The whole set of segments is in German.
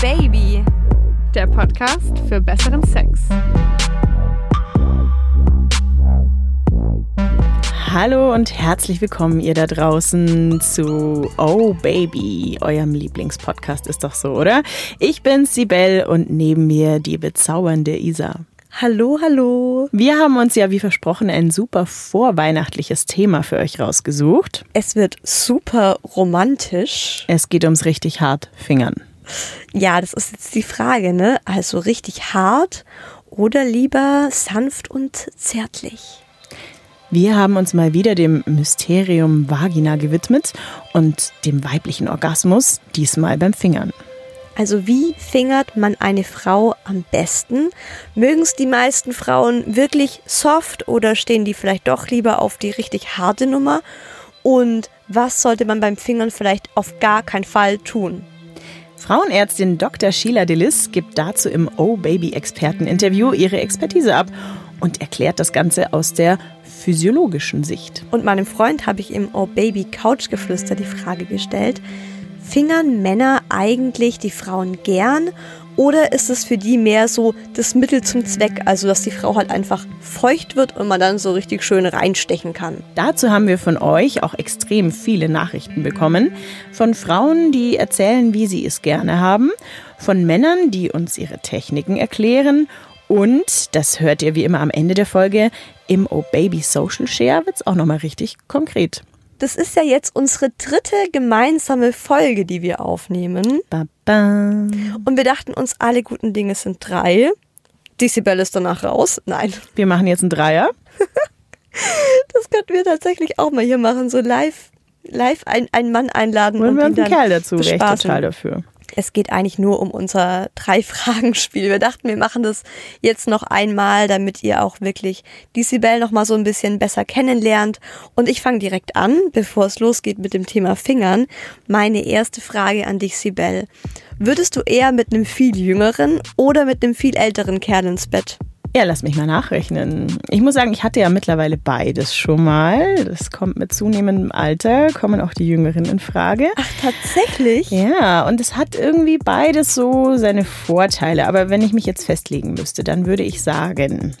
Baby, der Podcast für besseren Sex. Hallo und herzlich willkommen ihr da draußen zu Oh Baby, eurem Lieblingspodcast ist doch so, oder? Ich bin Sibel und neben mir die bezaubernde Isa. Hallo, hallo. Wir haben uns ja wie versprochen ein super vorweihnachtliches Thema für euch rausgesucht. Es wird super romantisch. Es geht ums richtig hart Fingern. Ja, das ist jetzt die Frage, ne? Also richtig hart oder lieber sanft und zärtlich? Wir haben uns mal wieder dem Mysterium Vagina gewidmet und dem weiblichen Orgasmus, diesmal beim Fingern. Also wie fingert man eine Frau am besten? Mögen es die meisten Frauen wirklich soft oder stehen die vielleicht doch lieber auf die richtig harte Nummer? Und was sollte man beim Fingern vielleicht auf gar keinen Fall tun? Frauenärztin Dr. Sheila Delis gibt dazu im Oh Baby Experten-Interview ihre Expertise ab und erklärt das Ganze aus der physiologischen Sicht. Und meinem Freund habe ich im Oh Baby Couchgeflüster die Frage gestellt, fingern Männer eigentlich die Frauen gern oder ist es für die mehr so das Mittel zum Zweck, also dass die Frau halt einfach feucht wird und man dann so richtig schön reinstechen kann? Dazu haben wir von euch auch extrem viele Nachrichten bekommen. Von Frauen, die erzählen, wie sie es gerne haben, von Männern, die uns ihre Techniken erklären und, das hört ihr wie immer am Ende der Folge, im Oh Baby Social Share wird es auch nochmal richtig konkret. Das ist ja jetzt unsere dritte gemeinsame Folge, die wir aufnehmen. Ba. Und wir dachten uns, alle guten Dinge sind drei. Die Sibel ist danach raus. Nein. Wir machen jetzt einen Dreier. das könnten wir tatsächlich auch mal hier machen. So live, live ein, einen Mann einladen. Holen und wir uns einen Kerl dazu, wäre ich total dafür. Es geht eigentlich nur um unser Drei-Fragen-Spiel. Wir dachten, wir machen das jetzt noch einmal, damit ihr auch wirklich die Sibel noch mal so ein bisschen besser kennenlernt. Und ich fange direkt an, bevor es losgeht mit dem Thema Fingern. Meine erste Frage an dich, Sibel. Würdest du eher mit einem viel jüngeren oder mit einem viel älteren Kerl ins Bett? Ja, lass mich mal nachrechnen. Ich muss sagen, ich hatte ja mittlerweile beides schon mal. Das kommt mit zunehmendem Alter, kommen auch die Jüngeren in Frage. Ach, tatsächlich? Ja, und es hat irgendwie beides so seine Vorteile. Aber wenn ich mich jetzt festlegen müsste, dann würde ich sagen,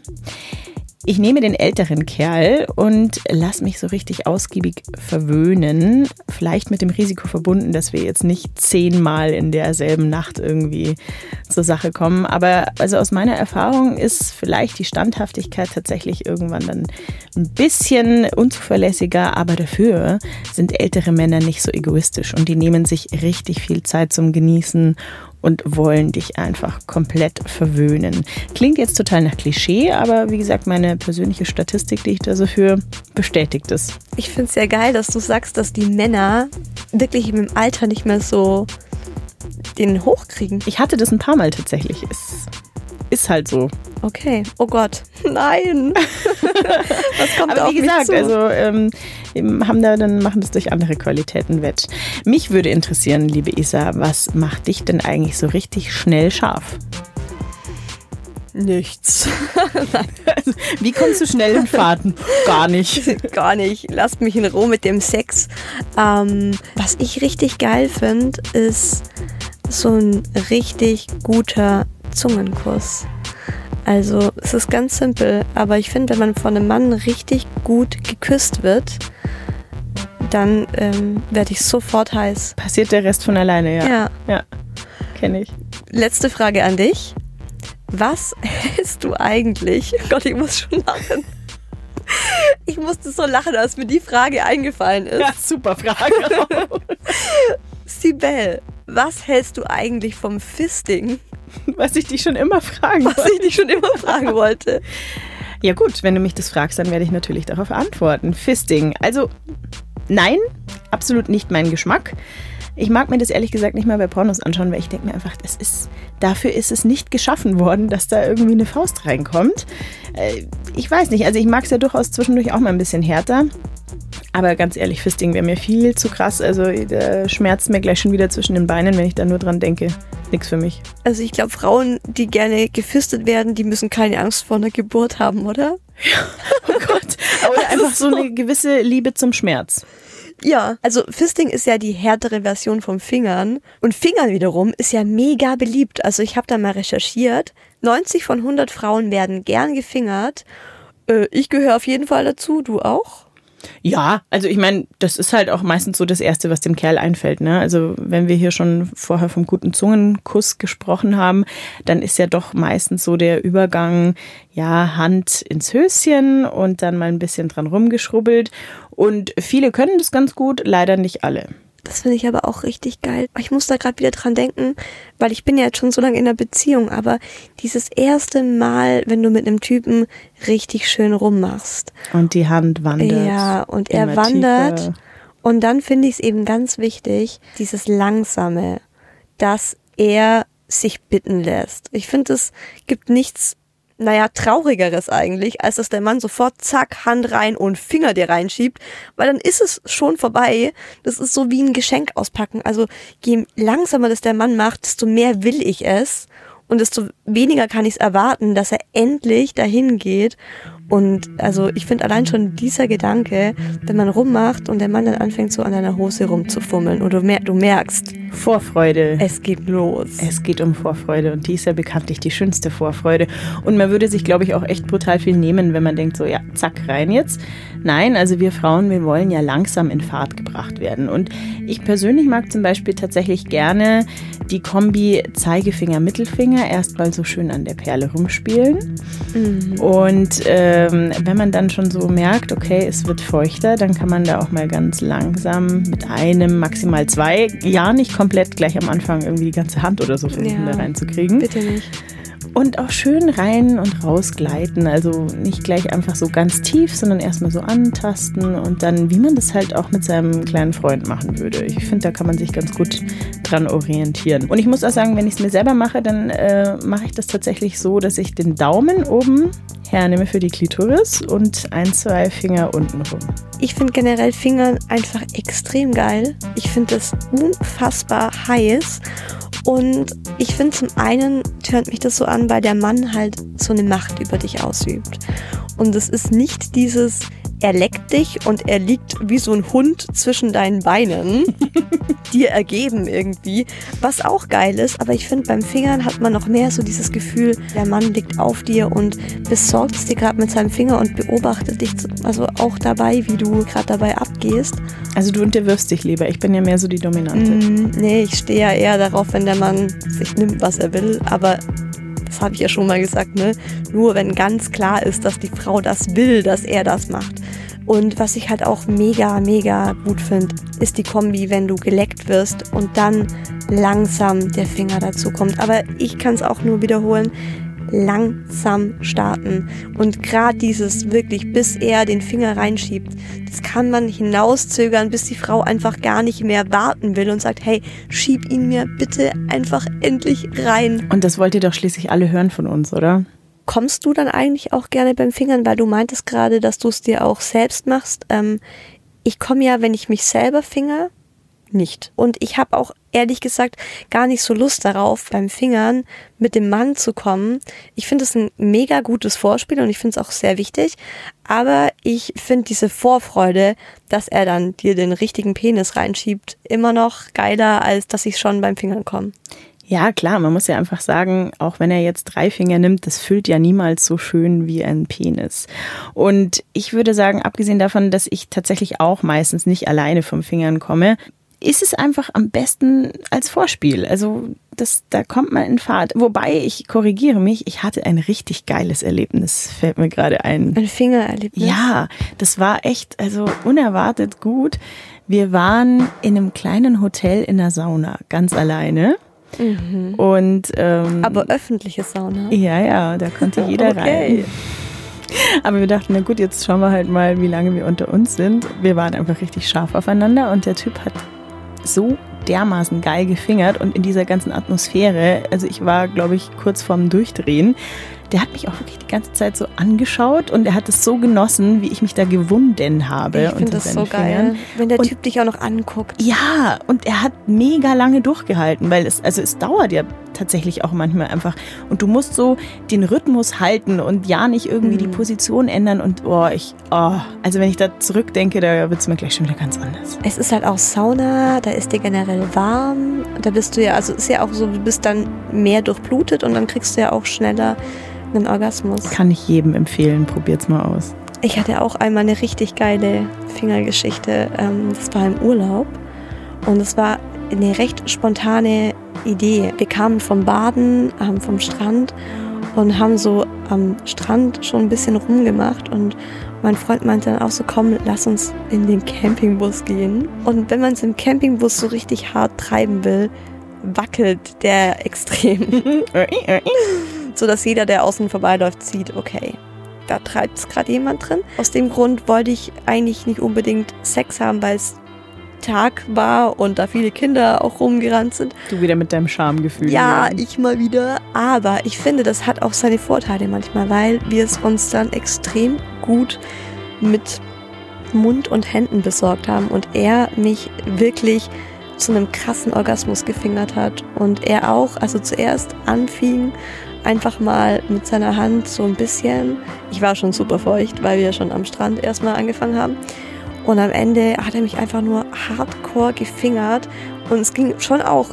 ich nehme den älteren Kerl und lass mich so richtig ausgiebig verwöhnen. Vielleicht mit dem Risiko verbunden, dass wir jetzt nicht zehnmal in derselben Nacht irgendwie zur Sache kommen. Aber also aus meiner Erfahrung ist vielleicht die Standhaftigkeit tatsächlich irgendwann dann ein bisschen unzuverlässiger. Aber dafür sind ältere Männer nicht so egoistisch und die nehmen sich richtig viel Zeit zum Genießen und wollen dich einfach komplett verwöhnen. Klingt jetzt total nach Klischee, aber wie gesagt, meine persönliche Statistik, die ich da so für, bestätigt es. Ich finde es sehr geil, dass du sagst, dass die Männer wirklich im Alter nicht mehr so den hochkriegen. Ich hatte das ein paar Mal tatsächlich. Es ist halt so. Okay. Oh Gott. Nein. Was kommt Aber auf wie gesagt, mich zu? also ähm, haben da dann machen das durch andere Qualitäten wett. Mich würde interessieren, liebe Isa, was macht dich denn eigentlich so richtig schnell scharf? nichts. Also, wie kommst du schnell in Fahrten? Gar nicht. Gar nicht. Lasst mich in Ruhe mit dem Sex. Ähm, was ich richtig geil finde, ist so ein richtig guter Zungenkuss. Also es ist ganz simpel, aber ich finde, wenn man von einem Mann richtig gut geküsst wird, dann ähm, werde ich sofort heiß. Passiert der Rest von alleine, ja. Ja. Ja, kenne ich. Letzte Frage an dich. Was hältst du eigentlich? Oh Gott, ich muss schon lachen. Ich musste so lachen, als mir die Frage eingefallen ist. Ja, super Frage. Sibel, was hältst du eigentlich vom Fisting? Was ich dich schon immer fragen Was ich dich schon immer fragen wollte. Ja gut, wenn du mich das fragst, dann werde ich natürlich darauf antworten. Fisting. Also nein, absolut nicht mein Geschmack. Ich mag mir das ehrlich gesagt nicht mal bei Pornos anschauen, weil ich denke mir einfach, das ist, dafür ist es nicht geschaffen worden, dass da irgendwie eine Faust reinkommt. Äh, ich weiß nicht, also ich mag es ja durchaus zwischendurch auch mal ein bisschen härter. Aber ganz ehrlich, Fisting wäre mir viel zu krass. Also da schmerzt mir gleich schon wieder zwischen den Beinen, wenn ich da nur dran denke. Nix für mich. Also ich glaube, Frauen, die gerne gefistet werden, die müssen keine Angst vor einer Geburt haben, oder? Oh Gott. Oder einfach so eine gewisse Liebe zum Schmerz. Ja, also Fisting ist ja die härtere Version vom Fingern und Fingern wiederum ist ja mega beliebt. Also ich habe da mal recherchiert. 90 von 100 Frauen werden gern gefingert. Äh, ich gehöre auf jeden Fall dazu, du auch? Ja, also ich meine, das ist halt auch meistens so das Erste, was dem Kerl einfällt. Ne? Also wenn wir hier schon vorher vom guten Zungenkuss gesprochen haben, dann ist ja doch meistens so der Übergang, ja, Hand ins Höschen und dann mal ein bisschen dran rumgeschrubbelt. Und viele können das ganz gut, leider nicht alle. Das finde ich aber auch richtig geil. Ich muss da gerade wieder dran denken, weil ich bin ja jetzt schon so lange in einer Beziehung, aber dieses erste Mal, wenn du mit einem Typen richtig schön rummachst. Und die Hand wandert. Ja, und er wandert. Tiefer. Und dann finde ich es eben ganz wichtig, dieses Langsame, dass er sich bitten lässt. Ich finde, es gibt nichts naja, traurigeres eigentlich, als dass der Mann sofort zack, Hand rein und Finger dir reinschiebt, weil dann ist es schon vorbei. Das ist so wie ein Geschenk auspacken. Also je langsamer das der Mann macht, desto mehr will ich es und desto weniger kann ich es erwarten, dass er endlich dahin geht und also ich finde allein schon dieser Gedanke, wenn man rummacht und der Mann dann anfängt so an deiner Hose rumzufummeln und du, mer du merkst, Vorfreude. Es geht los. Es geht um Vorfreude und die ist ja bekanntlich die schönste Vorfreude. Und man würde sich, glaube ich, auch echt brutal viel nehmen, wenn man denkt so, ja, zack, rein jetzt. Nein, also wir Frauen, wir wollen ja langsam in Fahrt gebracht werden. Und ich persönlich mag zum Beispiel tatsächlich gerne die Kombi Zeigefinger-Mittelfinger erstmal so schön an der Perle rumspielen. Mhm. Und ähm, wenn man dann schon so merkt, okay, es wird feuchter, dann kann man da auch mal ganz langsam mit einem, maximal zwei, ja nicht komplett gleich am Anfang irgendwie die ganze Hand oder so versuchen ja, da reinzukriegen. Bitte nicht. Und auch schön rein und raus gleiten. Also nicht gleich einfach so ganz tief, sondern erstmal so antasten und dann, wie man das halt auch mit seinem kleinen Freund machen würde. Ich finde, da kann man sich ganz gut dran orientieren. Und ich muss auch sagen, wenn ich es mir selber mache, dann äh, mache ich das tatsächlich so, dass ich den Daumen oben hernehme für die Klitoris und ein, zwei Finger unten rum. Ich finde generell Fingern einfach extrem geil. Ich finde das unfassbar heiß und ich finde zum einen tönt mich das so an, weil der Mann halt so eine Macht über dich ausübt. Und es ist nicht dieses, er leckt dich und er liegt wie so ein Hund zwischen deinen Beinen, dir ergeben irgendwie, was auch geil ist. Aber ich finde, beim Fingern hat man noch mehr so dieses Gefühl, der Mann liegt auf dir und besorgt es dir gerade mit seinem Finger und beobachtet dich also auch dabei, wie du gerade dabei abgehst. Also du unterwirfst dich lieber. Ich bin ja mehr so die Dominante. Mm, nee, ich stehe ja eher darauf, wenn der Mann sich nimmt, was er will. Aber das habe ich ja schon mal gesagt, ne? Nur wenn ganz klar ist, dass die Frau das will, dass er das macht. Und was ich halt auch mega, mega gut finde, ist die Kombi, wenn du geleckt wirst und dann langsam der Finger dazu kommt. Aber ich kann es auch nur wiederholen langsam starten. Und gerade dieses wirklich, bis er den Finger reinschiebt, das kann man hinauszögern, bis die Frau einfach gar nicht mehr warten will und sagt, hey, schieb ihn mir bitte einfach endlich rein. Und das wollt ihr doch schließlich alle hören von uns, oder? Kommst du dann eigentlich auch gerne beim Fingern, weil du meintest gerade, dass du es dir auch selbst machst? Ähm, ich komme ja, wenn ich mich selber finger, nicht. Und ich habe auch ehrlich gesagt gar nicht so Lust darauf, beim Fingern mit dem Mann zu kommen. Ich finde es ein mega gutes Vorspiel und ich finde es auch sehr wichtig. Aber ich finde diese Vorfreude, dass er dann dir den richtigen Penis reinschiebt, immer noch geiler, als dass ich schon beim Fingern komme. Ja, klar, man muss ja einfach sagen, auch wenn er jetzt drei Finger nimmt, das füllt ja niemals so schön wie ein Penis. Und ich würde sagen, abgesehen davon, dass ich tatsächlich auch meistens nicht alleine vom Fingern komme, ist es einfach am besten als Vorspiel. Also das, da kommt man in Fahrt. Wobei, ich korrigiere mich, ich hatte ein richtig geiles Erlebnis, fällt mir gerade ein. Ein Fingererlebnis? Ja, das war echt, also unerwartet gut. Wir waren in einem kleinen Hotel in der Sauna, ganz alleine. Mhm. Und, ähm, Aber öffentliche Sauna? Ja, ja, da konnte jeder okay. rein. Aber wir dachten, na gut, jetzt schauen wir halt mal, wie lange wir unter uns sind. Wir waren einfach richtig scharf aufeinander und der Typ hat so dermaßen geil gefingert und in dieser ganzen Atmosphäre, also ich war, glaube ich, kurz vorm Durchdrehen. der hat mich auch wirklich die ganze Zeit so angeschaut und er hat es so genossen, wie ich mich da gewunden habe. Ich finde das so geil, wenn der und, Typ dich auch noch anguckt. Ja, und er hat mega lange durchgehalten, weil es, also es dauert ja tatsächlich auch manchmal einfach. Und du musst so den Rhythmus halten und ja nicht irgendwie mhm. die Position ändern. Und oh, ich, oh, also wenn ich da zurückdenke, da wird es mir gleich schon wieder ganz anders. Es ist halt auch Sauna, da ist dir generell warm. Da bist du ja, also ist ja auch so, du bist dann mehr durchblutet und dann kriegst du ja auch schneller einen Orgasmus. Kann ich jedem empfehlen, probiert's mal aus. Ich hatte auch einmal eine richtig geile Fingergeschichte. Ähm, das war im Urlaub und es war eine recht spontane Idee. Wir kamen vom Baden, ähm, vom Strand und haben so am Strand schon ein bisschen rumgemacht und mein Freund meinte dann auch so, komm, lass uns in den Campingbus gehen. Und wenn man es im Campingbus so richtig hart treiben will, wackelt der extrem. so dass jeder, der außen vorbeiläuft, sieht, okay, da treibt es gerade jemand drin. Aus dem Grund wollte ich eigentlich nicht unbedingt Sex haben, weil es Tag war und da viele Kinder auch rumgerannt sind. Du wieder mit deinem Schamgefühl. Ja, werden. ich mal wieder. Aber ich finde, das hat auch seine Vorteile manchmal, weil wir es uns dann extrem gut mit Mund und Händen besorgt haben und er mich wirklich zu einem krassen Orgasmus gefingert hat und er auch, also zuerst anfing, einfach mal mit seiner Hand so ein bisschen, ich war schon super feucht, weil wir schon am Strand erstmal angefangen haben und am Ende hat er mich einfach nur hardcore gefingert. Und es ging schon auch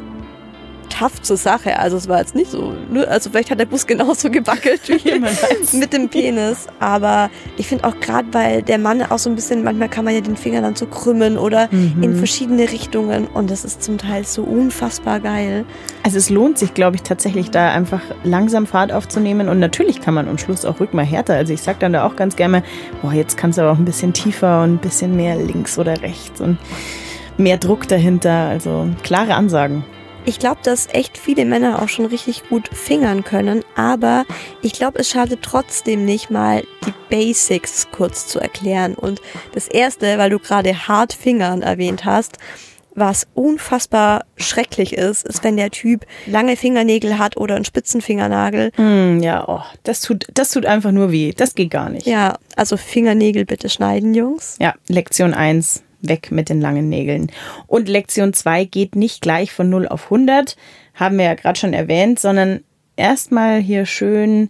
tough zur Sache. Also es war jetzt nicht so, ne? also vielleicht hat der Bus genauso gewackelt wie mit dem Penis. Aber ich finde auch gerade, weil der Mann auch so ein bisschen, manchmal kann man ja den Finger dann so krümmen oder mhm. in verschiedene Richtungen und das ist zum Teil so unfassbar geil. Also es lohnt sich, glaube ich, tatsächlich da einfach langsam Fahrt aufzunehmen und natürlich kann man am Schluss auch rück mal härter. Also ich sage dann da auch ganz gerne, boah, jetzt kannst du aber auch ein bisschen tiefer und ein bisschen mehr links oder rechts und mehr Druck dahinter. Also klare Ansagen. Ich glaube, dass echt viele Männer auch schon richtig gut fingern können, aber ich glaube, es schadet trotzdem nicht mal, die Basics kurz zu erklären. Und das erste, weil du gerade hart Fingern erwähnt hast, was unfassbar schrecklich ist, ist, wenn der Typ lange Fingernägel hat oder einen Spitzenfingernagel. Mm, ja, oh, das tut, das tut einfach nur weh. Das geht gar nicht. Ja, also Fingernägel bitte schneiden, Jungs. Ja, Lektion 1 weg mit den langen Nägeln. Und Lektion 2 geht nicht gleich von 0 auf 100, haben wir ja gerade schon erwähnt, sondern erstmal hier schön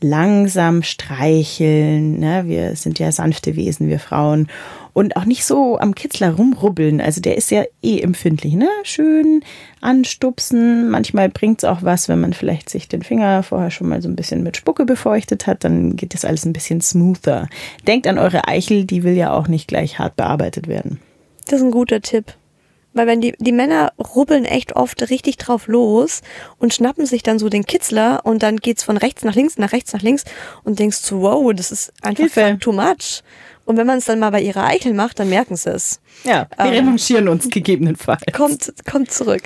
langsam streicheln. Ne? Wir sind ja sanfte Wesen, wir Frauen. Und auch nicht so am Kitzler rumrubbeln. Also der ist ja eh empfindlich. Ne? Schön anstupsen. Manchmal bringt es auch was, wenn man vielleicht sich den Finger vorher schon mal so ein bisschen mit Spucke befeuchtet hat. Dann geht das alles ein bisschen smoother. Denkt an eure Eichel, die will ja auch nicht gleich hart bearbeitet werden. Das ist ein guter Tipp. Weil wenn die, die Männer rubbeln echt oft richtig drauf los und schnappen sich dann so den Kitzler und dann geht's von rechts nach links, nach rechts nach links und denkst so, wow, das ist einfach Hilfe. too much. Und wenn man es dann mal bei ihrer Eichel macht, dann merken sie es. Ja, wir ähm, revanchieren uns gegebenenfalls. Kommt, kommt zurück.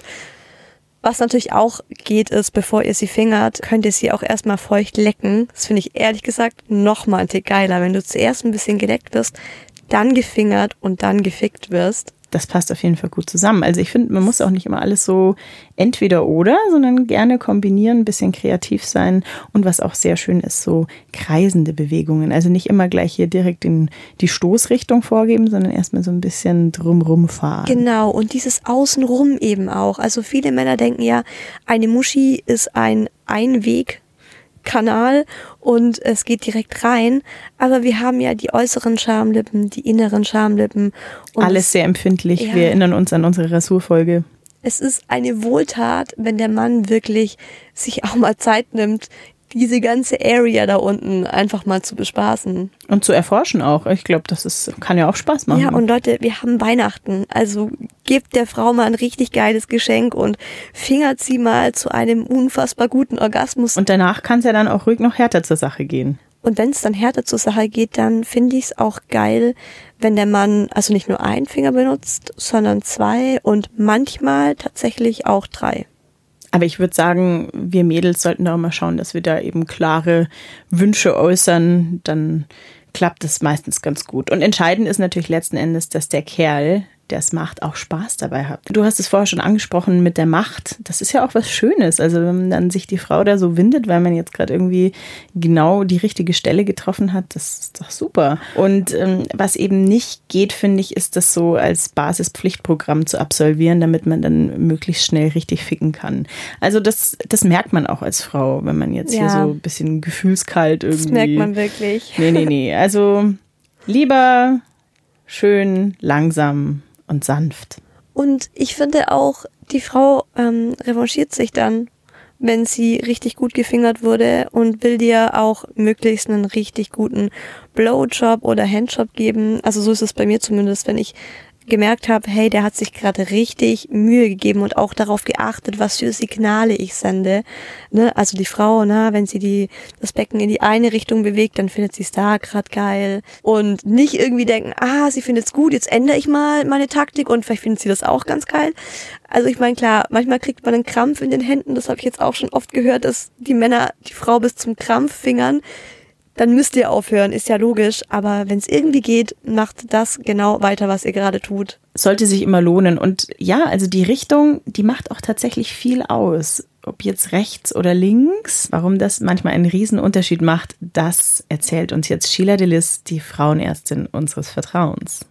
Was natürlich auch geht, ist, bevor ihr sie fingert, könnt ihr sie auch erstmal feucht lecken. Das finde ich ehrlich gesagt nochmal ein Tick geiler, wenn du zuerst ein bisschen geleckt wirst, dann gefingert und dann gefickt wirst das passt auf jeden Fall gut zusammen. Also ich finde, man muss auch nicht immer alles so entweder oder, sondern gerne kombinieren, ein bisschen kreativ sein und was auch sehr schön ist, so kreisende Bewegungen. Also nicht immer gleich hier direkt in die Stoßrichtung vorgeben, sondern erstmal so ein bisschen drumrum fahren. Genau, und dieses Außenrum eben auch. Also viele Männer denken ja, eine Muschi ist ein Einweg Kanal und es geht direkt rein. Aber wir haben ja die äußeren Schamlippen, die inneren Schamlippen. Alles sehr empfindlich. Ja, wir erinnern uns an unsere Rassurfolge. Es ist eine Wohltat, wenn der Mann wirklich sich auch mal Zeit nimmt, diese ganze Area da unten einfach mal zu bespaßen. Und zu erforschen auch. Ich glaube, das ist, kann ja auch Spaß machen. Ja, und Leute, wir haben Weihnachten. Also gebt der Frau mal ein richtig geiles Geschenk und fingert sie mal zu einem unfassbar guten Orgasmus. Und danach kann es ja dann auch ruhig noch härter zur Sache gehen. Und wenn es dann härter zur Sache geht, dann finde ich es auch geil, wenn der Mann also nicht nur einen Finger benutzt, sondern zwei und manchmal tatsächlich auch drei. Aber ich würde sagen, wir Mädels sollten da mal schauen, dass wir da eben klare Wünsche äußern. Dann klappt es meistens ganz gut. Und entscheidend ist natürlich letzten Endes, dass der Kerl der es macht, auch Spaß dabei hat. Du hast es vorher schon angesprochen mit der Macht. Das ist ja auch was Schönes. Also wenn dann sich die Frau da so windet, weil man jetzt gerade irgendwie genau die richtige Stelle getroffen hat, das ist doch super. Und ähm, was eben nicht geht, finde ich, ist das so als Basispflichtprogramm zu absolvieren, damit man dann möglichst schnell richtig ficken kann. Also das, das merkt man auch als Frau, wenn man jetzt ja. hier so ein bisschen gefühlskalt irgendwie. Das merkt man wirklich. Nee, nee, nee. Also lieber schön, langsam und sanft. Und ich finde auch, die Frau ähm, revanchiert sich dann, wenn sie richtig gut gefingert wurde und will dir auch möglichst einen richtig guten Blowjob oder Handjob geben. Also so ist es bei mir zumindest, wenn ich gemerkt habe, hey, der hat sich gerade richtig Mühe gegeben und auch darauf geachtet, was für Signale ich sende. Ne? Also die Frau, ne, wenn sie die, das Becken in die eine Richtung bewegt, dann findet sie es da gerade geil. Und nicht irgendwie denken, ah, sie findet es gut, jetzt ändere ich mal meine Taktik und vielleicht findet sie das auch ganz geil. Also ich meine, klar, manchmal kriegt man einen Krampf in den Händen, das habe ich jetzt auch schon oft gehört, dass die Männer die Frau bis zum Krampf fingern dann müsst ihr aufhören, ist ja logisch. Aber wenn es irgendwie geht, macht das genau weiter, was ihr gerade tut. Sollte sich immer lohnen. Und ja, also die Richtung, die macht auch tatsächlich viel aus. Ob jetzt rechts oder links, warum das manchmal einen Riesenunterschied macht, das erzählt uns jetzt Sheila Delis, die Frauenärztin unseres Vertrauens.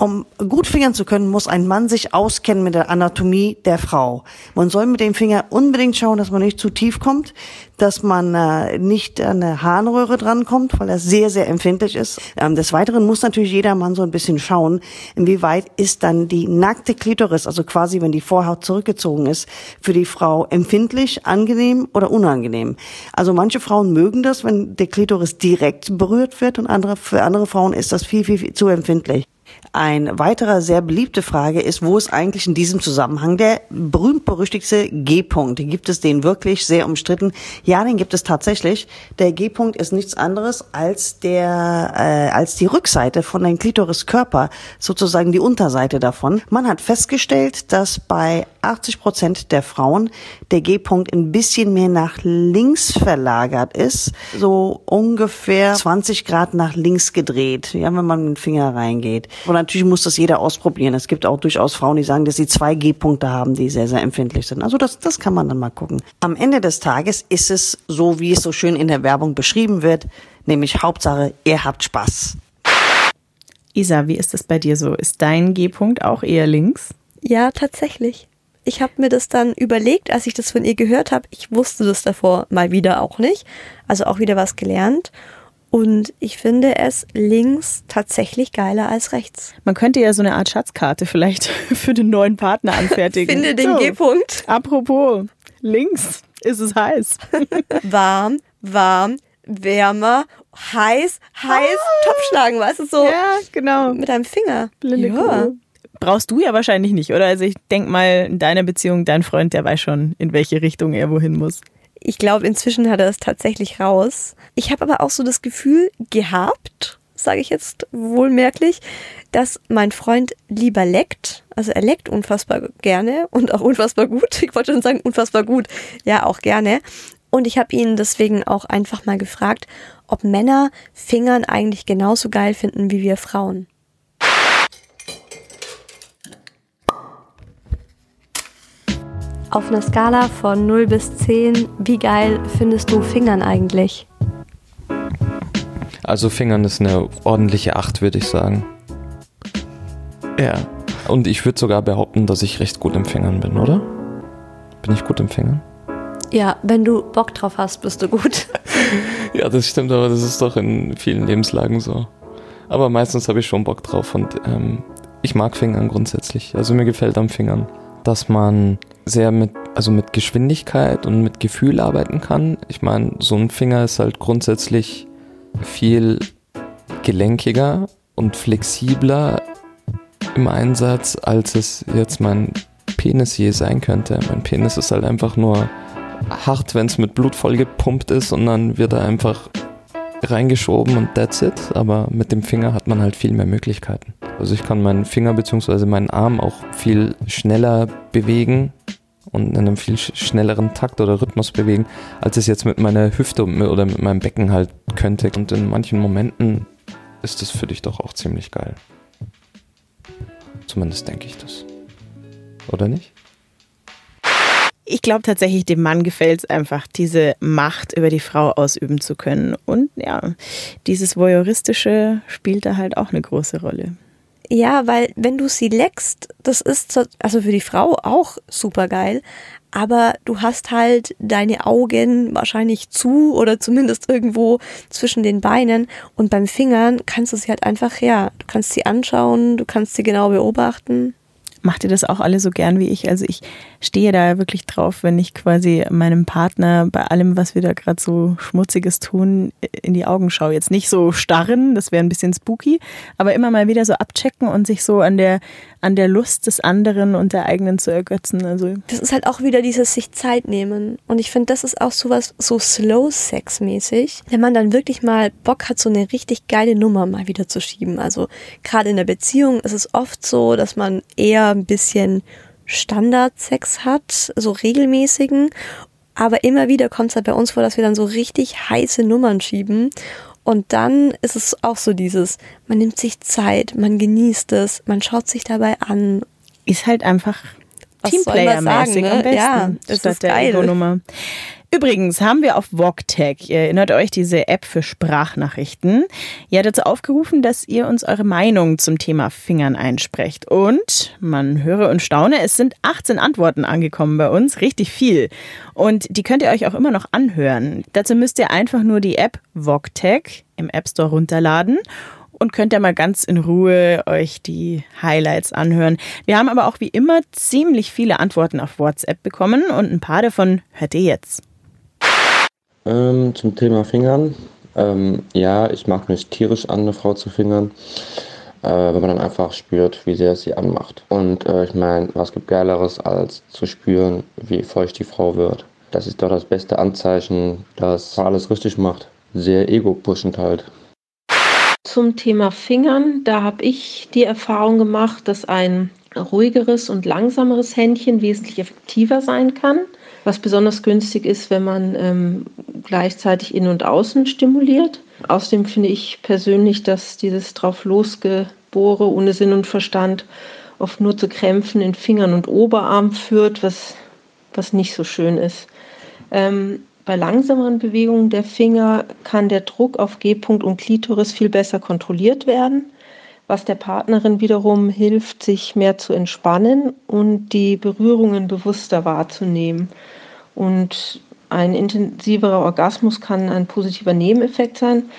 Um gut fingern zu können, muss ein Mann sich auskennen mit der Anatomie der Frau. Man soll mit dem Finger unbedingt schauen, dass man nicht zu tief kommt, dass man äh, nicht an eine Harnröhre drankommt, weil er sehr, sehr empfindlich ist. Ähm, des Weiteren muss natürlich jeder Mann so ein bisschen schauen, inwieweit ist dann die nackte Klitoris, also quasi wenn die Vorhaut zurückgezogen ist, für die Frau empfindlich, angenehm oder unangenehm. Also manche Frauen mögen das, wenn der Klitoris direkt berührt wird und andere, für andere Frauen ist das viel, viel, viel zu empfindlich. Ein weiterer sehr beliebte Frage ist, wo ist eigentlich in diesem Zusammenhang der berühmt-berüchtigte G-Punkt? Gibt es den wirklich sehr umstritten? Ja, den gibt es tatsächlich. Der G-Punkt ist nichts anderes als der äh, als die Rückseite von dem Klitoriskörper, sozusagen die Unterseite davon. Man hat festgestellt, dass bei 80 Prozent der Frauen der G-Punkt ein bisschen mehr nach links verlagert ist, so ungefähr 20 Grad nach links gedreht, ja, wenn man mit dem Finger reingeht. Und natürlich muss das jeder ausprobieren. Es gibt auch durchaus Frauen, die sagen, dass sie zwei G-Punkte haben, die sehr, sehr empfindlich sind. Also das, das kann man dann mal gucken. Am Ende des Tages ist es so, wie es so schön in der Werbung beschrieben wird, nämlich Hauptsache, ihr habt Spaß. Isa, wie ist das bei dir so? Ist dein G-Punkt auch eher links? Ja, tatsächlich. Ich habe mir das dann überlegt, als ich das von ihr gehört habe. Ich wusste das davor mal wieder auch nicht. Also auch wieder was gelernt. Und ich finde es links tatsächlich geiler als rechts. Man könnte ja so eine Art Schatzkarte vielleicht für den neuen Partner anfertigen. finde den so. G-Punkt. Apropos, links ist es heiß. warm, warm, wärmer, heiß, heiß, ah. Topfschlagen, weißt du, so. Ja, genau. Mit einem Finger. Blinde ja. Brauchst du ja wahrscheinlich nicht, oder? Also ich denk mal, in deiner Beziehung, dein Freund, der weiß schon, in welche Richtung er wohin muss. Ich glaube, inzwischen hat er es tatsächlich raus. Ich habe aber auch so das Gefühl gehabt, sage ich jetzt wohlmerklich, dass mein Freund lieber leckt. Also er leckt unfassbar gerne und auch unfassbar gut. Ich wollte schon sagen, unfassbar gut. Ja, auch gerne. Und ich habe ihn deswegen auch einfach mal gefragt, ob Männer Fingern eigentlich genauso geil finden wie wir Frauen. Auf einer Skala von 0 bis 10, wie geil findest du Fingern eigentlich? Also Fingern ist eine ordentliche 8, würde ich sagen. Ja. Und ich würde sogar behaupten, dass ich recht gut im Fingern bin, oder? Bin ich gut im Fingern? Ja, wenn du Bock drauf hast, bist du gut. ja, das stimmt, aber das ist doch in vielen Lebenslagen so. Aber meistens habe ich schon Bock drauf und ähm, ich mag Fingern grundsätzlich. Also mir gefällt am Fingern, dass man sehr mit, also mit Geschwindigkeit und mit Gefühl arbeiten kann. Ich meine, so ein Finger ist halt grundsätzlich viel gelenkiger und flexibler im Einsatz, als es jetzt mein Penis je sein könnte. Mein Penis ist halt einfach nur hart, wenn es mit Blut vollgepumpt ist und dann wird er einfach reingeschoben und that's it. Aber mit dem Finger hat man halt viel mehr Möglichkeiten. Also ich kann meinen Finger bzw. meinen Arm auch viel schneller bewegen und in einem viel schnelleren Takt oder Rhythmus bewegen, als es jetzt mit meiner Hüfte oder mit meinem Becken halt könnte. Und in manchen Momenten ist das für dich doch auch ziemlich geil. Zumindest denke ich das. Oder nicht? Ich glaube tatsächlich, dem Mann gefällt es einfach, diese Macht über die Frau ausüben zu können. Und ja, dieses Voyeuristische spielt da halt auch eine große Rolle. Ja, weil wenn du sie leckst, das ist also für die Frau auch super geil, aber du hast halt deine Augen wahrscheinlich zu oder zumindest irgendwo zwischen den Beinen und beim Fingern kannst du sie halt einfach, ja, du kannst sie anschauen, du kannst sie genau beobachten. Macht ihr das auch alle so gern wie ich? Also ich stehe da wirklich drauf, wenn ich quasi meinem Partner bei allem, was wir da gerade so Schmutziges tun, in die Augen schaue. Jetzt nicht so starren, das wäre ein bisschen spooky, aber immer mal wieder so abchecken und sich so an der, an der Lust des anderen und der eigenen zu ergötzen. Also das ist halt auch wieder dieses sich Zeit nehmen. Und ich finde, das ist auch sowas so Slow-Sex-mäßig, wenn man dann wirklich mal Bock hat, so eine richtig geile Nummer mal wieder zu schieben. Also gerade in der Beziehung ist es oft so, dass man eher ein bisschen Standardsex hat, so regelmäßigen. Aber immer wieder kommt es halt bei uns vor, dass wir dann so richtig heiße Nummern schieben. Und dann ist es auch so dieses, man nimmt sich Zeit, man genießt es, man schaut sich dabei an. Ist halt einfach Teamplayer-mäßig ne? am besten. Ja, das ist der Ego-Nummer. Übrigens haben wir auf VogTech, ihr erinnert euch, diese App für Sprachnachrichten, ja dazu aufgerufen, dass ihr uns eure Meinung zum Thema Fingern einsprecht. Und man höre und staune, es sind 18 Antworten angekommen bei uns, richtig viel. Und die könnt ihr euch auch immer noch anhören. Dazu müsst ihr einfach nur die App VogTech im App Store runterladen und könnt ihr mal ganz in Ruhe euch die Highlights anhören. Wir haben aber auch wie immer ziemlich viele Antworten auf WhatsApp bekommen und ein paar davon hört ihr jetzt. Ähm, zum Thema Fingern. Ähm, ja, ich mag mich tierisch an, eine Frau zu fingern, äh, wenn man dann einfach spürt, wie sehr es sie anmacht. Und äh, ich meine, was gibt Geileres, als zu spüren, wie feucht die Frau wird. Das ist doch das beste Anzeichen, dass man alles richtig macht. Sehr ego-pushend halt. Zum Thema Fingern, da habe ich die Erfahrung gemacht, dass ein ruhigeres und langsameres Händchen wesentlich effektiver sein kann was besonders günstig ist, wenn man ähm, gleichzeitig innen und außen stimuliert. Außerdem finde ich persönlich, dass dieses drauf losgebohre ohne Sinn und Verstand oft nur zu Krämpfen in Fingern und Oberarm führt, was, was nicht so schön ist. Ähm, bei langsameren Bewegungen der Finger kann der Druck auf G-Punkt und Klitoris viel besser kontrolliert werden was der Partnerin wiederum hilft, sich mehr zu entspannen und die Berührungen bewusster wahrzunehmen. Und ein intensiverer Orgasmus kann ein positiver Nebeneffekt sein,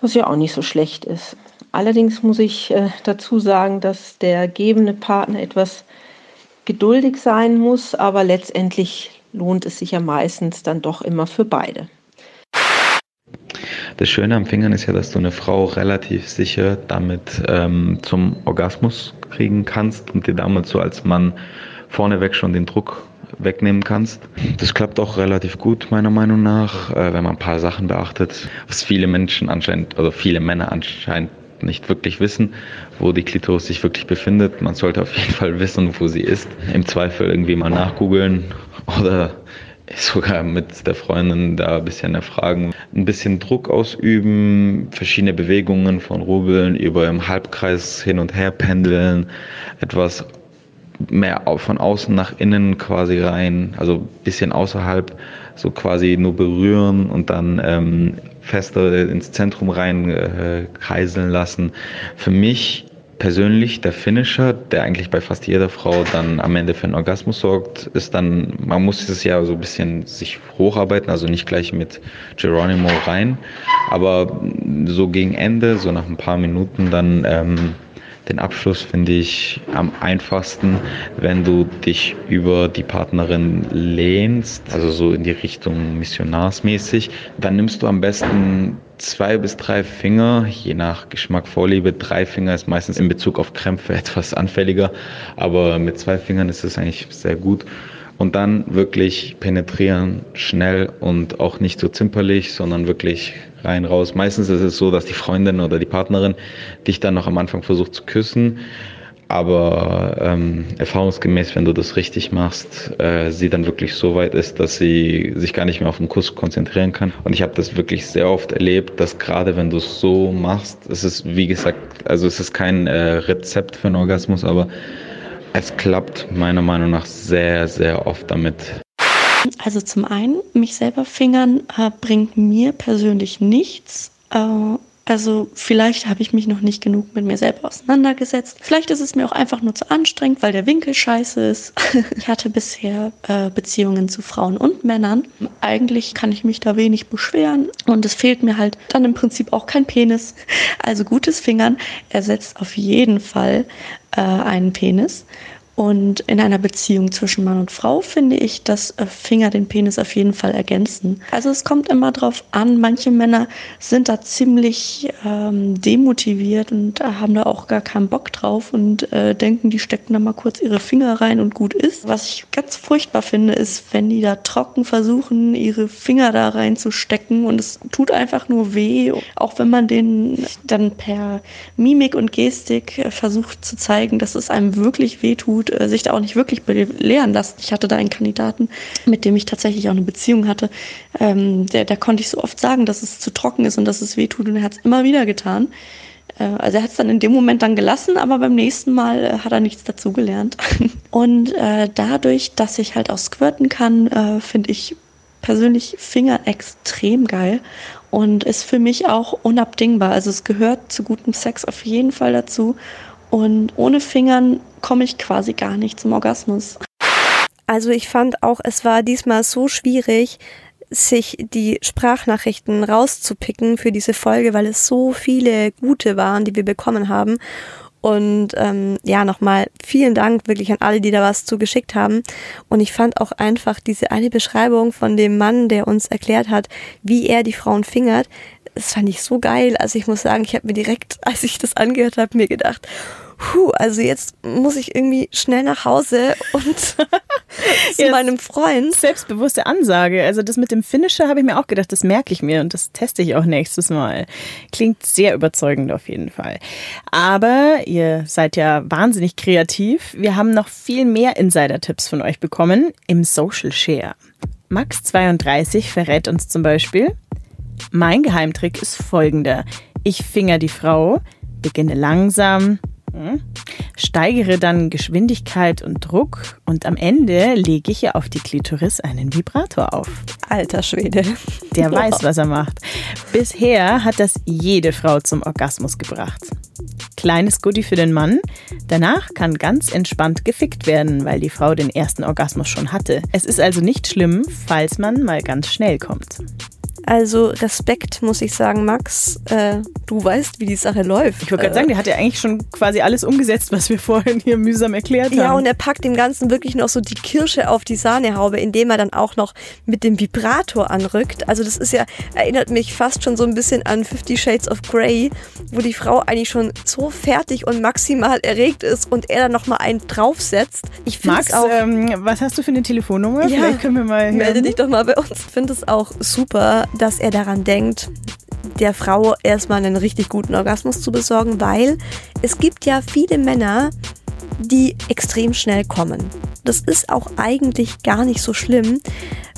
was ja auch nicht so schlecht ist. Allerdings muss ich äh, dazu sagen, dass der gebende Partner etwas geduldig sein muss, aber letztendlich lohnt es sich ja meistens dann doch immer für beide. Das Schöne am Fingern ist ja, dass du eine Frau relativ sicher damit ähm, zum Orgasmus kriegen kannst und dir damit so als Mann vorneweg schon den Druck wegnehmen kannst. Das klappt auch relativ gut, meiner Meinung nach, äh, wenn man ein paar Sachen beachtet, was viele Menschen anscheinend, oder viele Männer anscheinend nicht wirklich wissen, wo die Klitoris sich wirklich befindet. Man sollte auf jeden Fall wissen, wo sie ist. Im Zweifel irgendwie mal nachgoogeln oder sogar mit der Freundin da ein bisschen erfragen, ein bisschen Druck ausüben, verschiedene Bewegungen von Rubbeln über im Halbkreis hin und her pendeln, etwas mehr von außen nach innen quasi rein, also ein bisschen außerhalb, so quasi nur berühren und dann ähm, fester ins Zentrum rein äh, kreiseln lassen. Für mich persönlich der Finisher, der eigentlich bei fast jeder Frau dann am Ende für einen Orgasmus sorgt, ist dann, man muss es ja so ein bisschen sich hocharbeiten, also nicht gleich mit Geronimo rein, aber so gegen Ende, so nach ein paar Minuten dann ähm, den Abschluss finde ich am einfachsten, wenn du dich über die Partnerin lehnst, also so in die Richtung missionarsmäßig. Dann nimmst du am besten zwei bis drei Finger, je nach Geschmack, Vorliebe. Drei Finger ist meistens in Bezug auf Krämpfe etwas anfälliger, aber mit zwei Fingern ist es eigentlich sehr gut. Und dann wirklich penetrieren, schnell und auch nicht so zimperlich, sondern wirklich rein, raus. Meistens ist es so, dass die Freundin oder die Partnerin dich dann noch am Anfang versucht zu küssen. Aber ähm, erfahrungsgemäß, wenn du das richtig machst, äh, sie dann wirklich so weit ist, dass sie sich gar nicht mehr auf den Kuss konzentrieren kann. Und ich habe das wirklich sehr oft erlebt, dass gerade wenn du es so machst, es ist wie gesagt, also es ist kein äh, Rezept für einen Orgasmus, aber es klappt meiner Meinung nach sehr, sehr oft damit. Also zum einen, mich selber fingern äh, bringt mir persönlich nichts. Äh, also vielleicht habe ich mich noch nicht genug mit mir selber auseinandergesetzt. Vielleicht ist es mir auch einfach nur zu anstrengend, weil der Winkel scheiße ist. ich hatte bisher äh, Beziehungen zu Frauen und Männern. Eigentlich kann ich mich da wenig beschweren und es fehlt mir halt dann im Prinzip auch kein Penis. Also gutes Fingern ersetzt auf jeden Fall äh, einen Penis. Und in einer Beziehung zwischen Mann und Frau finde ich, dass äh, Finger den Penis auf jeden Fall ergänzen. Also es kommt immer drauf an, manche Männer sind da ziemlich ähm, demotiviert und haben da auch gar keinen Bock drauf und äh, denken, die stecken da mal kurz ihre Finger rein und gut ist. Was ich ganz furchtbar finde, ist, wenn die da trocken versuchen, ihre Finger da reinzustecken und es tut einfach nur weh, auch wenn man den dann per Mimik und Gestik äh, versucht zu zeigen, dass es einem wirklich weh tut gut äh, sich da auch nicht wirklich belehren lassen. Ich hatte da einen Kandidaten, mit dem ich tatsächlich auch eine Beziehung hatte. Ähm, der, der konnte ich so oft sagen, dass es zu trocken ist und dass es weh tut und er hat es immer wieder getan. Äh, also er hat es dann in dem Moment dann gelassen, aber beim nächsten Mal äh, hat er nichts dazugelernt. Und äh, dadurch, dass ich halt auch squirten kann, äh, finde ich persönlich Finger extrem geil und ist für mich auch unabdingbar. Also es gehört zu gutem Sex auf jeden Fall dazu. Und ohne Fingern komme ich quasi gar nicht zum Orgasmus. Also ich fand auch, es war diesmal so schwierig, sich die Sprachnachrichten rauszupicken für diese Folge, weil es so viele gute waren, die wir bekommen haben. Und ähm, ja, nochmal vielen Dank wirklich an alle, die da was zugeschickt haben. Und ich fand auch einfach diese eine Beschreibung von dem Mann, der uns erklärt hat, wie er die Frauen fingert, das fand ich so geil. Also ich muss sagen, ich habe mir direkt, als ich das angehört habe, mir gedacht, Puh, also jetzt muss ich irgendwie schnell nach Hause und zu meinem Freund. Selbstbewusste Ansage. Also das mit dem Finisher habe ich mir auch gedacht, das merke ich mir und das teste ich auch nächstes Mal. Klingt sehr überzeugend auf jeden Fall. Aber ihr seid ja wahnsinnig kreativ. Wir haben noch viel mehr Insider-Tipps von euch bekommen im Social Share. Max32 verrät uns zum Beispiel, mein Geheimtrick ist folgender. Ich finger die Frau, beginne langsam, hm, steigere dann Geschwindigkeit und Druck und am Ende lege ich ihr auf die Klitoris einen Vibrator auf. Alter Schwede. Der weiß, was er macht. Bisher hat das jede Frau zum Orgasmus gebracht. Kleines Goodie für den Mann. Danach kann ganz entspannt gefickt werden, weil die Frau den ersten Orgasmus schon hatte. Es ist also nicht schlimm, falls man mal ganz schnell kommt. Also Respekt, muss ich sagen, Max. Äh, du weißt, wie die Sache läuft. Ich wollte gerade äh, sagen, der hat ja eigentlich schon quasi alles umgesetzt, was wir vorhin hier mühsam erklärt haben. Ja, und er packt dem Ganzen wirklich noch so die Kirsche auf die Sahnehaube, indem er dann auch noch mit dem Vibrator anrückt. Also das ist ja, erinnert mich fast schon so ein bisschen an Fifty Shades of Grey, wo die Frau eigentlich schon so fertig und maximal erregt ist und er dann nochmal einen draufsetzt. Ich Max, auch, ähm, was hast du für eine Telefonnummer? Ja, Vielleicht können wir mal. Melde dich doch mal bei uns. Ich finde es auch super, dass er daran denkt, der Frau erstmal einen richtig guten Orgasmus zu besorgen, weil es gibt ja viele Männer, die extrem schnell kommen. Das ist auch eigentlich gar nicht so schlimm,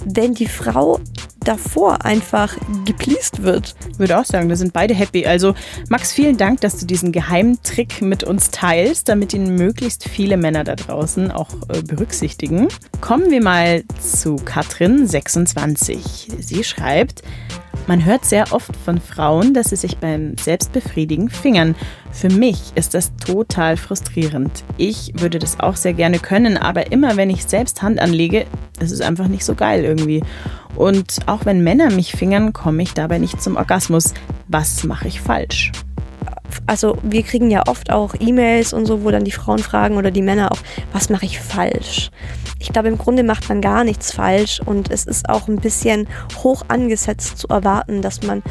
wenn die Frau davor einfach gepleased wird. Ich würde auch sagen, da sind beide happy. Also Max, vielen Dank, dass du diesen geheimen Trick mit uns teilst, damit ihn möglichst viele Männer da draußen auch äh, berücksichtigen. Kommen wir mal zu Katrin 26. Sie schreibt, man hört sehr oft von Frauen, dass sie sich beim Selbstbefriedigen fingern. Für mich ist das total frustrierend. Ich würde das auch sehr gerne können, aber immer wenn ich selbst Hand anlege, ist es einfach nicht so geil irgendwie. Und auch wenn Männer mich fingern, komme ich dabei nicht zum Orgasmus. Was mache ich falsch? also wir kriegen ja oft auch E-Mails und so, wo dann die Frauen fragen oder die Männer auch, was mache ich falsch? Ich glaube, im Grunde macht man gar nichts falsch und es ist auch ein bisschen hoch angesetzt zu erwarten, dass man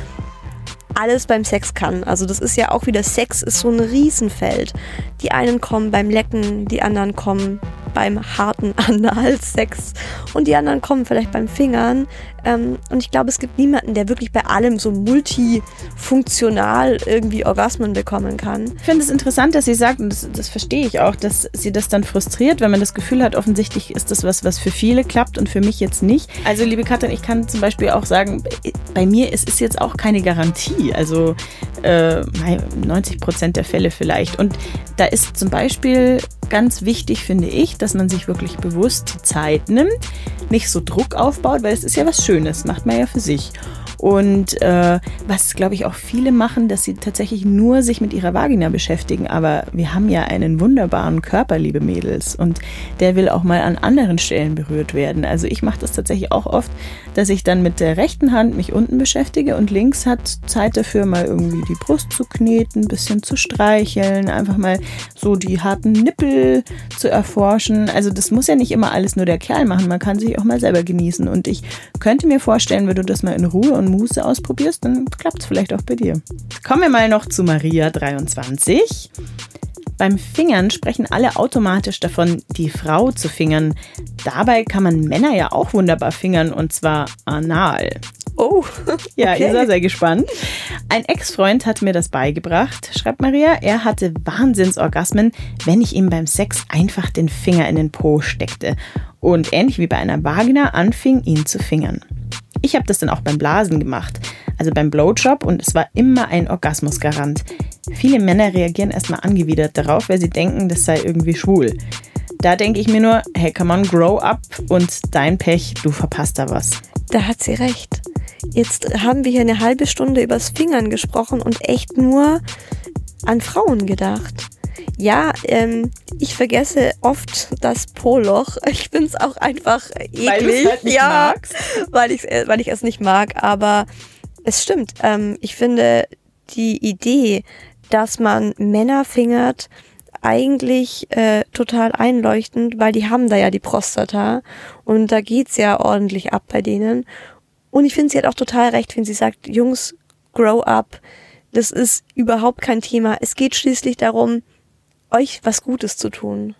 alles beim Sex kann. Also das ist ja auch wieder, Sex ist so ein Riesenfeld. Die einen kommen beim Lecken, die anderen kommen beim harten Analsex und die anderen kommen vielleicht beim Fingern. Ähm, und ich glaube, es gibt niemanden, der wirklich bei allem so multifunktional irgendwie Orgasmen bekommen kann. Ich finde es interessant, dass sie sagt, und das, das verstehe ich auch, dass sie das dann frustriert, wenn man das Gefühl hat, offensichtlich ist das was, was für viele klappt und für mich jetzt nicht. Also, liebe Katrin, ich kann zum Beispiel auch sagen, bei mir ist es jetzt auch keine Garantie. Also äh, 90 Prozent der Fälle vielleicht. Und da ist zum Beispiel ganz wichtig, finde ich, dass man sich wirklich bewusst die Zeit nimmt, nicht so Druck aufbaut, weil es ist ja was Schönes, macht man ja für sich. Und äh, was, glaube ich, auch viele machen, dass sie tatsächlich nur sich mit ihrer Vagina beschäftigen. Aber wir haben ja einen wunderbaren Körper, liebe Mädels. Und der will auch mal an anderen Stellen berührt werden. Also ich mache das tatsächlich auch oft, dass ich dann mit der rechten Hand mich unten beschäftige und links hat Zeit dafür, mal irgendwie die Brust zu kneten, ein bisschen zu streicheln, einfach mal so die harten Nippel zu erforschen. Also das muss ja nicht immer alles nur der Kerl machen. Man kann sich auch mal selber genießen. Und ich könnte mir vorstellen, wenn du das mal in Ruhe und Mousse ausprobierst, dann klappt es vielleicht auch bei dir. Kommen wir mal noch zu Maria 23. Beim Fingern sprechen alle automatisch davon, die Frau zu fingern. Dabei kann man Männer ja auch wunderbar fingern und zwar anal. Oh, ja, okay. ihr seid sehr gespannt. Ein Ex-Freund hat mir das beigebracht, schreibt Maria. Er hatte Wahnsinnsorgasmen, wenn ich ihm beim Sex einfach den Finger in den Po steckte und ähnlich wie bei einer Vagina anfing, ihn zu fingern. Ich habe das dann auch beim Blasen gemacht, also beim Blowjob und es war immer ein Orgasmusgarant. Viele Männer reagieren erstmal angewidert darauf, weil sie denken, das sei irgendwie schwul. Da denke ich mir nur, hey, come on, grow up und dein Pech, du verpasst da was. Da hat sie recht. Jetzt haben wir hier eine halbe Stunde übers Fingern gesprochen und echt nur an Frauen gedacht. Ja, ähm, ich vergesse oft das Poloch. Ich finde es auch einfach eklig. Weil du's halt nicht ja, magst. weil ich weil ich es nicht mag. Aber es stimmt. Ähm, ich finde die Idee, dass man Männer fingert, eigentlich äh, total einleuchtend, weil die haben da ja die Prostata und da geht's ja ordentlich ab bei denen. Und ich finde, sie hat auch total recht, wenn sie sagt, Jungs, grow up. Das ist überhaupt kein Thema. Es geht schließlich darum, euch was Gutes zu tun.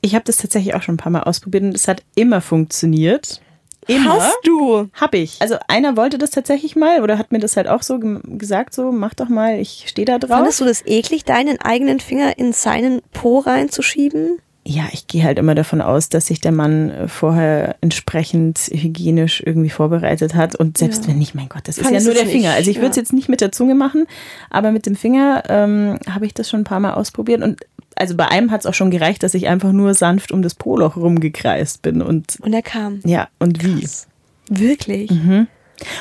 Ich habe das tatsächlich auch schon ein paar Mal ausprobiert und es hat immer funktioniert. Immer. Hast du? Hab ich. Also einer wollte das tatsächlich mal oder hat mir das halt auch so gesagt, so mach doch mal, ich stehe da drauf. Fandest du das eklig, deinen eigenen Finger in seinen Po reinzuschieben? Ja, ich gehe halt immer davon aus, dass sich der Mann äh, vorher entsprechend hygienisch irgendwie vorbereitet hat. Und selbst Ja. wenn nicht, mein Gott, das ist Fandest ja nur der Finger. nicht? Also ich würde es Ja. jetzt nicht mit der Zunge machen, aber mit dem Finger ähm, habe ich das schon ein paar Mal ausprobiert. Und also bei einem hat es auch schon gereicht, dass ich einfach nur sanft um das Poloch rumgekreist bin. Und Und er kam. ja, und wie? Wirklich? Mhm.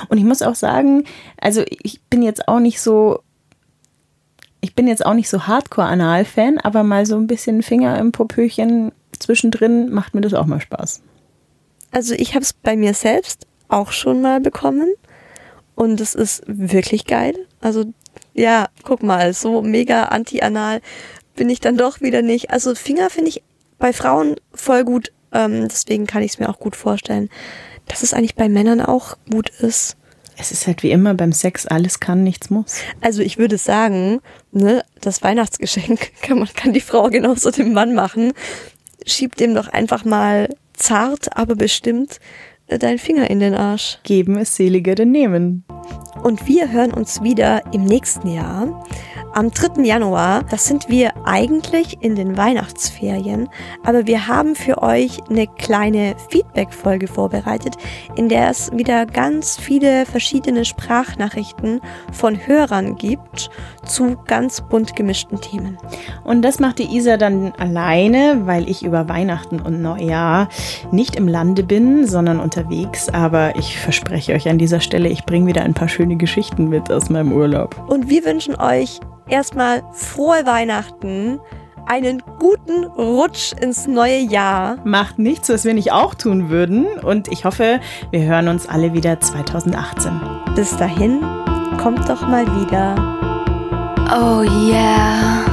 Und ich muss auch sagen, also ich bin jetzt auch nicht so, ich bin jetzt auch nicht so Hardcore-Anal-Fan, aber mal so ein bisschen Finger im Popöchen zwischendrin macht mir das auch mal Spaß. Also ich habe es bei mir selbst auch schon mal bekommen und es ist wirklich geil. Also ja, guck mal, so mega anti-anal bin ich dann doch wieder nicht. Also Finger finde ich bei Frauen voll gut, ähm, deswegen kann ich es mir auch gut vorstellen, dass es eigentlich bei Männern auch gut ist. Es ist halt wie immer beim Sex, alles kann, nichts muss. Also ich würde sagen, ne, das Weihnachtsgeschenk kann man kann die Frau genauso dem Mann machen. Schieb dem doch einfach mal zart, aber bestimmt äh, deinen Finger in den Arsch. Geben ist seliger denn nehmen. Und wir hören uns wieder im nächsten Jahr. Am 3. Januar, das sind wir eigentlich in den Weihnachtsferien, aber wir haben für euch eine kleine Feedback-Folge vorbereitet, in der es wieder ganz viele verschiedene Sprachnachrichten von Hörern gibt zu ganz bunt gemischten Themen. Und das macht die Isa dann alleine, weil ich über Weihnachten und Neujahr nicht im Lande bin, sondern unterwegs. Aber ich verspreche euch an dieser Stelle, ich bringe wieder ein paar schöne Geschichten mit aus meinem Urlaub. Und wir wünschen euch erstmal frohe Weihnachten, einen guten Rutsch ins neue Jahr. Macht nichts, was wir nicht auch tun würden. Und ich hoffe, wir hören uns alle wieder 2018. Bis dahin, kommt doch mal wieder. Oh yeah.